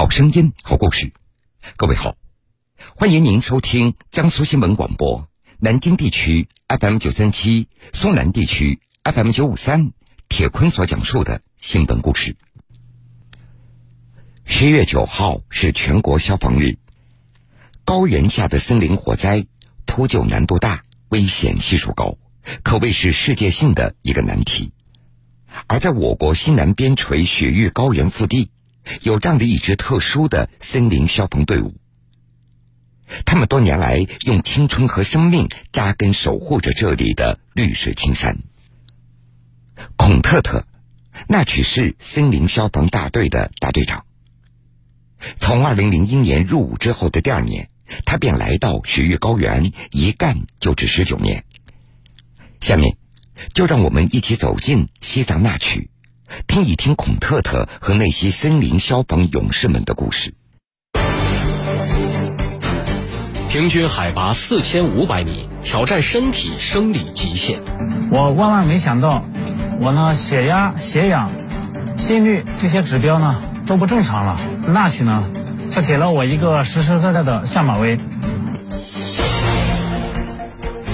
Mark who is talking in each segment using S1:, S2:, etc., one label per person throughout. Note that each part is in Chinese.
S1: 好声音，好故事。各位好，欢迎您收听江苏新闻广播南京地区 FM 九三七、苏南地区 FM 九五三。铁坤所讲述的新闻故事。十月九号是全国消防日，高原下的森林火灾，扑救难度大，危险系数高，可谓是世界性的一个难题。而在我国西南边陲雪域高原腹地。有这样的一支特殊的森林消防队伍，他们多年来用青春和生命扎根守护着这里的绿水青山。孔特特，那曲是森林消防大队的大队长。从二零零一年入伍之后的第二年，他便来到雪域高原，一干就是十九年。下面，就让我们一起走进西藏那曲。听一听孔特特和那些森林消防勇士们的故事。
S2: 平均海拔四千五百米，挑战身体生理极限。
S3: 我万万没想到，我呢血压、血氧、心率这些指标呢都不正常了，那曲呢却给了我一个实实在在的下马威。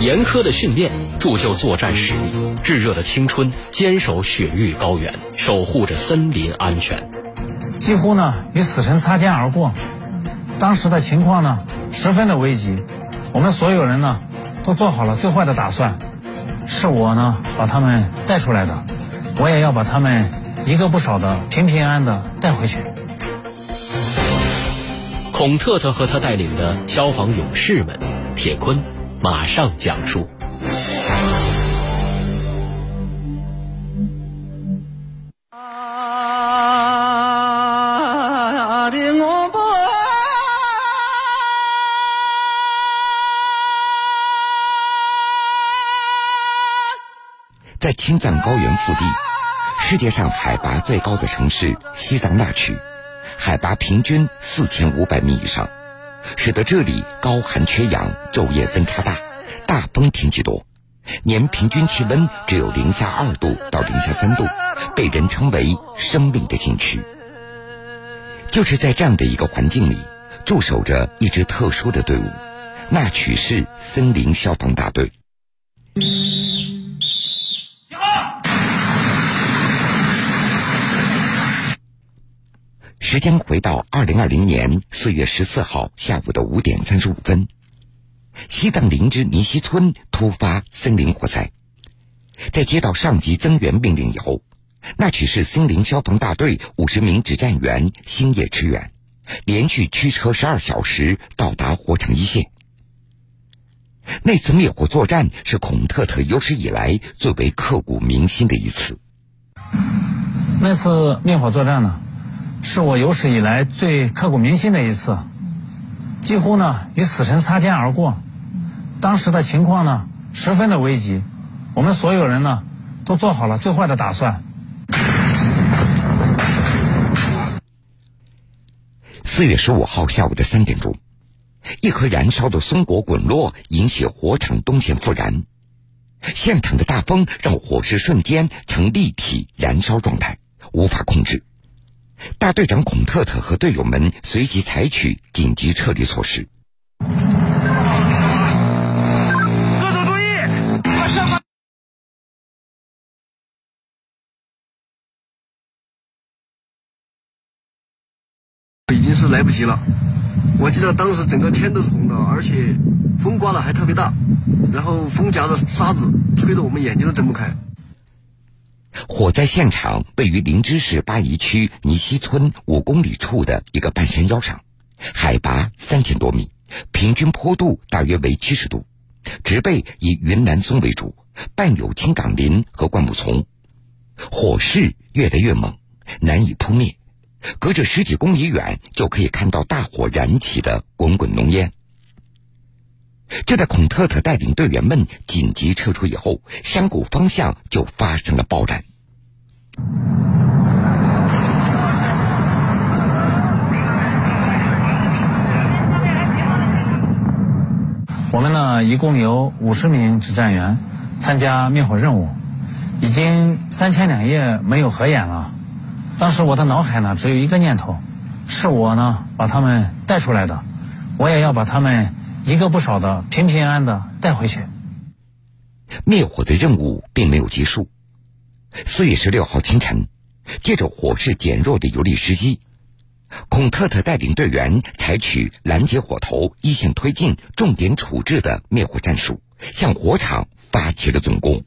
S2: 严苛的训练铸就作战实力，炙热的青春坚守雪域高原，守护着森林安全。
S3: 几乎呢与死神擦肩而过，当时的情况呢十分的危急，我们所有人呢都做好了最坏的打算。是我呢把他们带出来的，我也要把他们一个不少的平平安安的带回去。
S2: 孔特特和他带领的消防勇士们，铁坤。马上讲述。
S1: 在青藏高原腹地，世界上海拔最高的城市西藏那曲，海拔平均四千五百米以上。使得这里高寒缺氧，昼夜温差大，大风天气多，年平均气温只有零下二度到零下三度，被人称为“生命的禁区”。就是在这样的一个环境里，驻守着一支特殊的队伍——那曲市森林消防大队。时间回到二零二零年四月十四号下午的五点三十五分，西藏林芝尼西村突发森林火灾。在接到上级增援命令以后，那曲市森林消防大队五十名指战员星夜驰援，连续驱车十二小时到达火场一线。那次灭火作战是孔特特有史以来最为刻骨铭心的一次。
S3: 那次灭火作战呢？是我有史以来最刻骨铭心的一次，几乎呢与死神擦肩而过。当时的情况呢十分的危急，我们所有人呢都做好了最坏的打算。
S1: 四月十五号下午的三点钟，一颗燃烧的松果滚落，引起火场东线复燃。现场的大风让火势瞬间呈立体燃烧状态，无法控制。大队长孔特特和队友们随即采取紧急撤离措施。各
S3: 组注意，马上！
S4: 已经是来不及了。我记得当时整个天都是红的，而且风刮的还特别大，然后风夹着沙子，吹得我们眼睛都睁不开。
S1: 火灾现场位于林芝市巴宜区尼西村五公里处的一个半山腰上，海拔三千多米，平均坡度大约为七十度，植被以云南松为主，伴有青冈林和灌木丛。火势越来越猛，难以扑灭，隔着十几公里远就可以看到大火燃起的滚滚浓烟。就在孔特特带领队员们紧急撤出以后，山谷方向就发生了爆燃。
S3: 我们呢，一共有五十名指战员参加灭火任务，已经三天两夜没有合眼了。当时我的脑海呢，只有一个念头：是是我呢把他们带出来的，我也要把他们一个不少的平平安安的带回去。
S1: 灭火的任务并没有结束。四月十六号清晨，借着火势减弱的有利时机，孔特特带领队员采取拦截火头、一线推进、重点处置的灭火战术，向火场发起了总攻。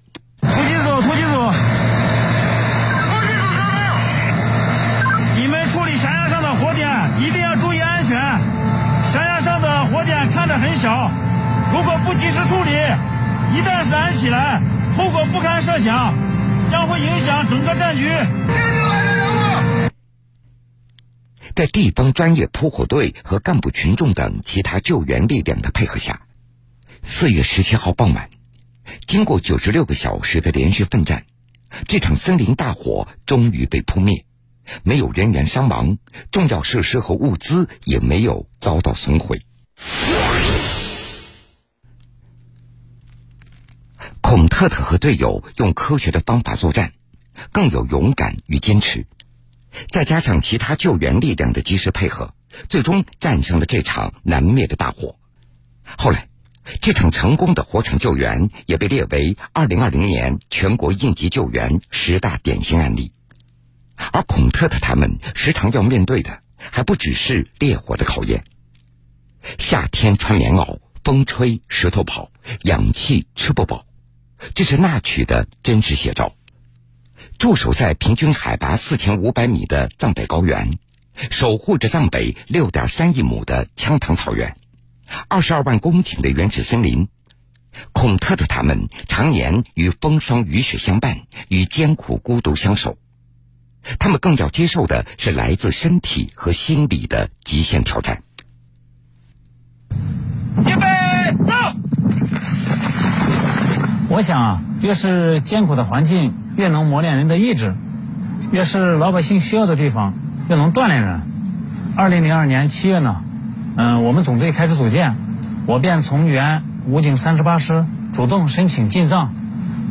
S3: 很小，如果不及时处理，一旦燃起来，后果不堪设想，将会影响整个战局。
S1: 在地方专业扑火队和干部群众等其他救援力量的配合下，四月十七号傍晚，经过九十六个小时的连续奋战，这场森林大火终于被扑灭，没有人员伤亡，重要设施和物资也没有遭到损毁。孔特特和队友用科学的方法作战，更有勇敢与坚持。再加上其他救援力量的及时配合，最终战胜了这场难灭的大火。后来，这场成功的火场救援也被列为2020年全国应急救援十大典型案例。而孔特特他们时常要面对的，还不只是烈火的考验。夏天穿棉袄，风吹石头跑，氧气吃不饱，这是那曲的真实写照。驻守在平均海拔四千五百米的藏北高原，守护着藏北六点三亿亩的羌塘草原，二十二万公顷的原始森林。孔特的他们常年与风霜雨雪相伴，与艰苦孤独相守。他们更要接受的是来自身体和心理的极限挑战。
S3: 预备，走！我想啊，越是艰苦的环境，越能磨练人的意志；越是老百姓需要的地方，越能锻炼人。二零零二年七月呢，嗯，我们总队开始组建，我便从原武警三十八师主动申请进藏，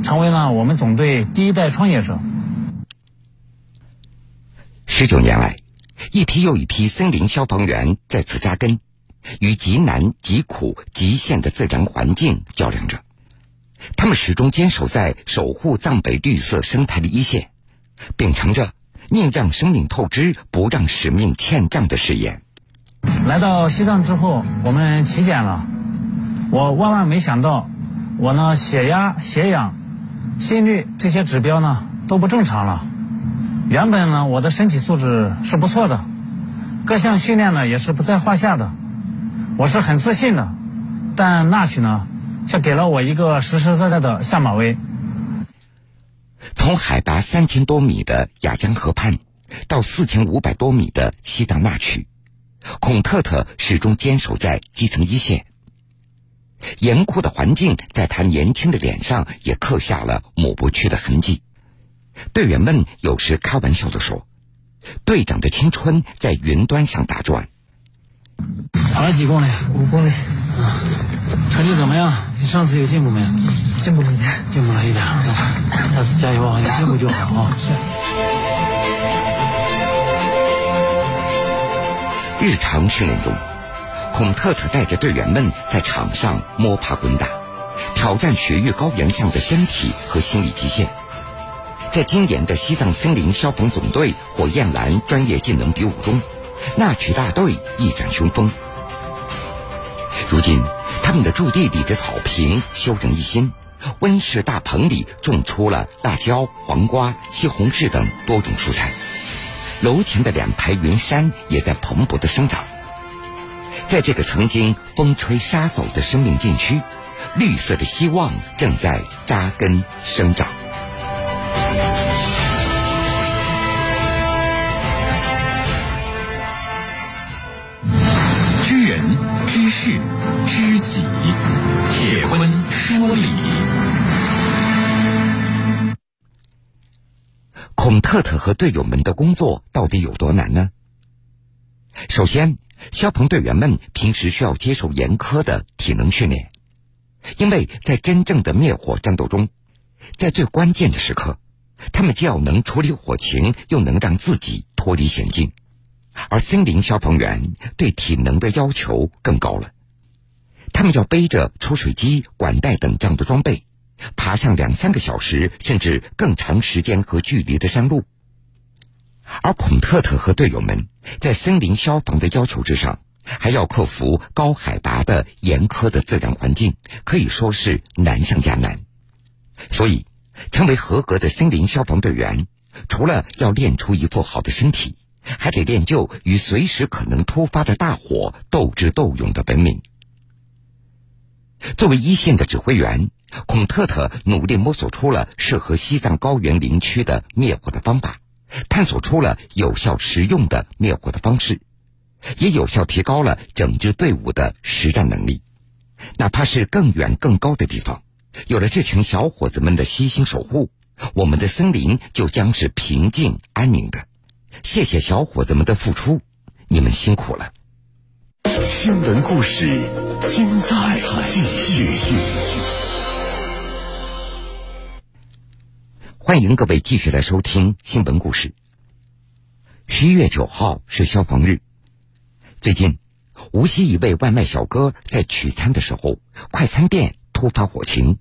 S3: 成为了我们总队第一代创业者。
S1: 十九年来，一批又一批森林消防员在此扎根，与极难、极苦、极限的自然环境较量着。他们始终坚守在守护藏北绿色生态的一线，秉承着“宁让生命透支，不让使命欠账”的誓言。
S3: 来到西藏之后，我们体检了，我万万没想到，我呢血压、血氧、心率这些指标呢都不正常了。原本呢我的身体素质是不错的，各项训练呢也是不在话下的，我是很自信的，但那曲呢？却给了我一个实实在在的下马威。
S1: 从海拔三千多米的雅江河畔，到四千五百多米的西藏那曲，孔特特始终坚守在基层一线。严酷的环境在他年轻的脸上也刻下了抹不去的痕迹。队员们有时开玩笑的说：“队长的青春在云端上打转。”
S3: 跑了几公里？
S5: 五公里。
S3: 啊，成绩怎么样？你上次有进步没有？
S5: 进步了一点，
S3: 进步了一点。下次加油啊！有进步就好啊。
S5: 是。
S1: 日常训练中，孔特特带着队员们在场上摸爬滚打，挑战雪域高原上的身体和心理极限。在今年的西藏森林消防总队火焰蓝专业技能比武中，那曲大队一展雄风。如今，他们的驻地里的草坪修整一新，温室大棚里种出了辣椒、黄瓜、西红柿等多种蔬菜。楼前的两排云杉也在蓬勃的生长。在这个曾经风吹沙走的生命禁区，绿色的希望正在扎根生长。特特和队友们的工作到底有多难呢？首先，消防队员们平时需要接受严苛的体能训练，因为在真正的灭火战斗中，在最关键的时刻，他们既要能处理火情，又能让自己脱离险境。而森林消防员对体能的要求更高了，他们要背着抽水机、管带等这样的装备，爬上两三个小时甚至更长时间和距离的山路。而孔特特和队友们在森林消防的要求之上，还要克服高海拔的严苛的自然环境，可以说是难上加难。所以，成为合格的森林消防队员，除了要练出一副好的身体，还得练就与随时可能突发的大火斗智斗勇的本领。作为一线的指挥员，孔特特努力摸索出了适合西藏高原林区的灭火的方法。探索出了有效实用的灭火的方式，也有效提高了整支队伍的实战能力。哪怕是更远更高的地方，有了这群小伙子们的悉心守护，我们的森林就将是平静安宁的。谢谢小伙子们的付出，你们辛苦了。
S6: 新闻故事，精彩继续。
S1: 欢迎各位继续来收听新闻故事。十一月九号是消防日。最近，无锡一位外卖小哥在取餐的时候，快餐店突发火情。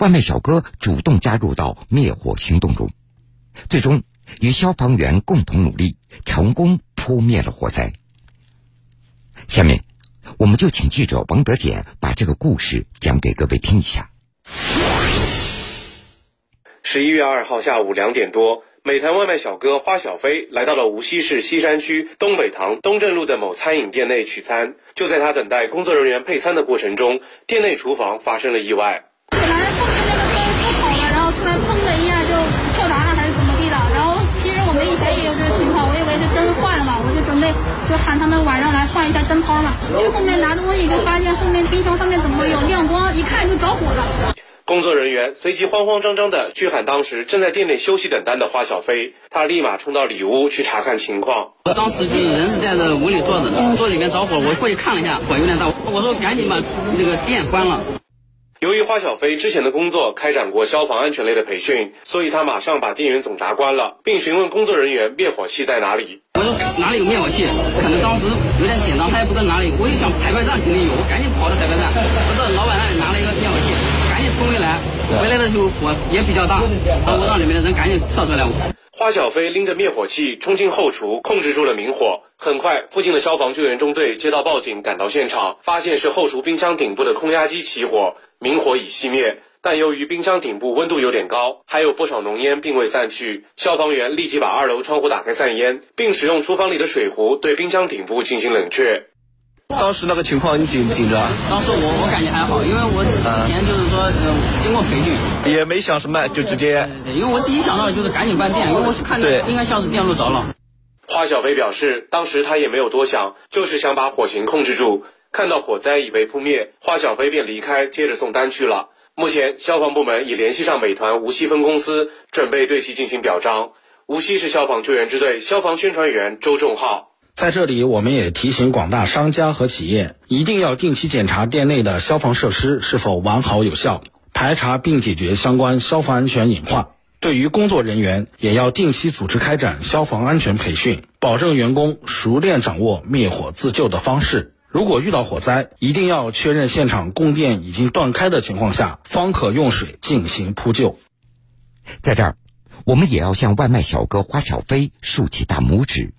S1: 外卖小哥主动加入到灭火行动中，最终与消防员共同努力，成功扑灭了火灾。下面，我们就请记者王德俭把这个故事讲给各位听一下。
S5: 十一月二号下午两点多，美团外卖小哥花小飞来到了无锡市西山区东北塘东镇路的某餐饮店内取餐。就在他等待工作人员配餐的过程中，店内厨房发生了意外。
S7: 本来后面那个灯烧好了，然后突然砰的一下就跳闸了，还是怎么地的？然后其实我们以前也有这个情况，我以为是灯坏了嘛，我就准备就喊他们晚上来换一下灯泡嘛。去后面拿东西就发现后面冰箱上面怎么有亮光，一看就着火了。
S5: 工作人员随即慌慌张张的去喊当时正在店内休息等单的花小飞，他立马冲到里屋去查看情况。
S8: 我当时就是人是在这屋里坐着的，坐里面着火，我过去看了一下，火有点大，我说赶紧把那个店关了。
S5: 由于花小飞之前的工作开展过消防安全类的培训，所以他马上把电源总闸关了，并询问工作人员灭火器在哪里。
S8: 我说哪里有灭火器？可能当时有点紧张，他也不知道哪里。我一想采购站肯定有，我赶紧跑到采购站，我说老板回来，的时候火也比较大，然后我让里面的人赶紧撤出来。
S5: 花小飞拎着灭火器冲进后厨，控制住了明火。很快，附近的消防救援中队接到报警，赶到现场，发现是后厨冰箱顶部的空压机起火，明火已熄灭。但由于冰箱顶部温度有点高，还有不少浓烟并未散去，消防员立即把二楼窗户打开散烟，并使用厨房里的水壶对冰箱顶部进行冷却。
S4: 当时那个情况你紧不紧张？
S8: 当时我我感觉还好，因为我之前就是说，嗯，经过培训，
S4: 也没想什么，就直接。
S8: 因为我第一想到的就是赶紧关电，因为我是看着应该像是电路着了。
S5: 花小飞表示，当时他也没有多想，就是想把火情控制住。看到火灾已被扑灭，花小飞便离开，接着送单去了。目前，消防部门已联系上美团无锡分公司，准备对其进行表彰。无锡市消防救援支队消防宣传员周仲浩。
S9: 在这里，我们也提醒广大商家和企业，一定要定期检查店内的消防设施是否完好有效，排查并解决相关消防安全隐患。对于工作人员，也要定期组织开展消防安全培训，保证员工熟练掌握灭火自救的方式。如果遇到火灾，一定要确认现场供电已经断开的情况下，方可用水进行扑救。
S1: 在这儿，我们也要向外卖小哥花小飞竖起大拇指。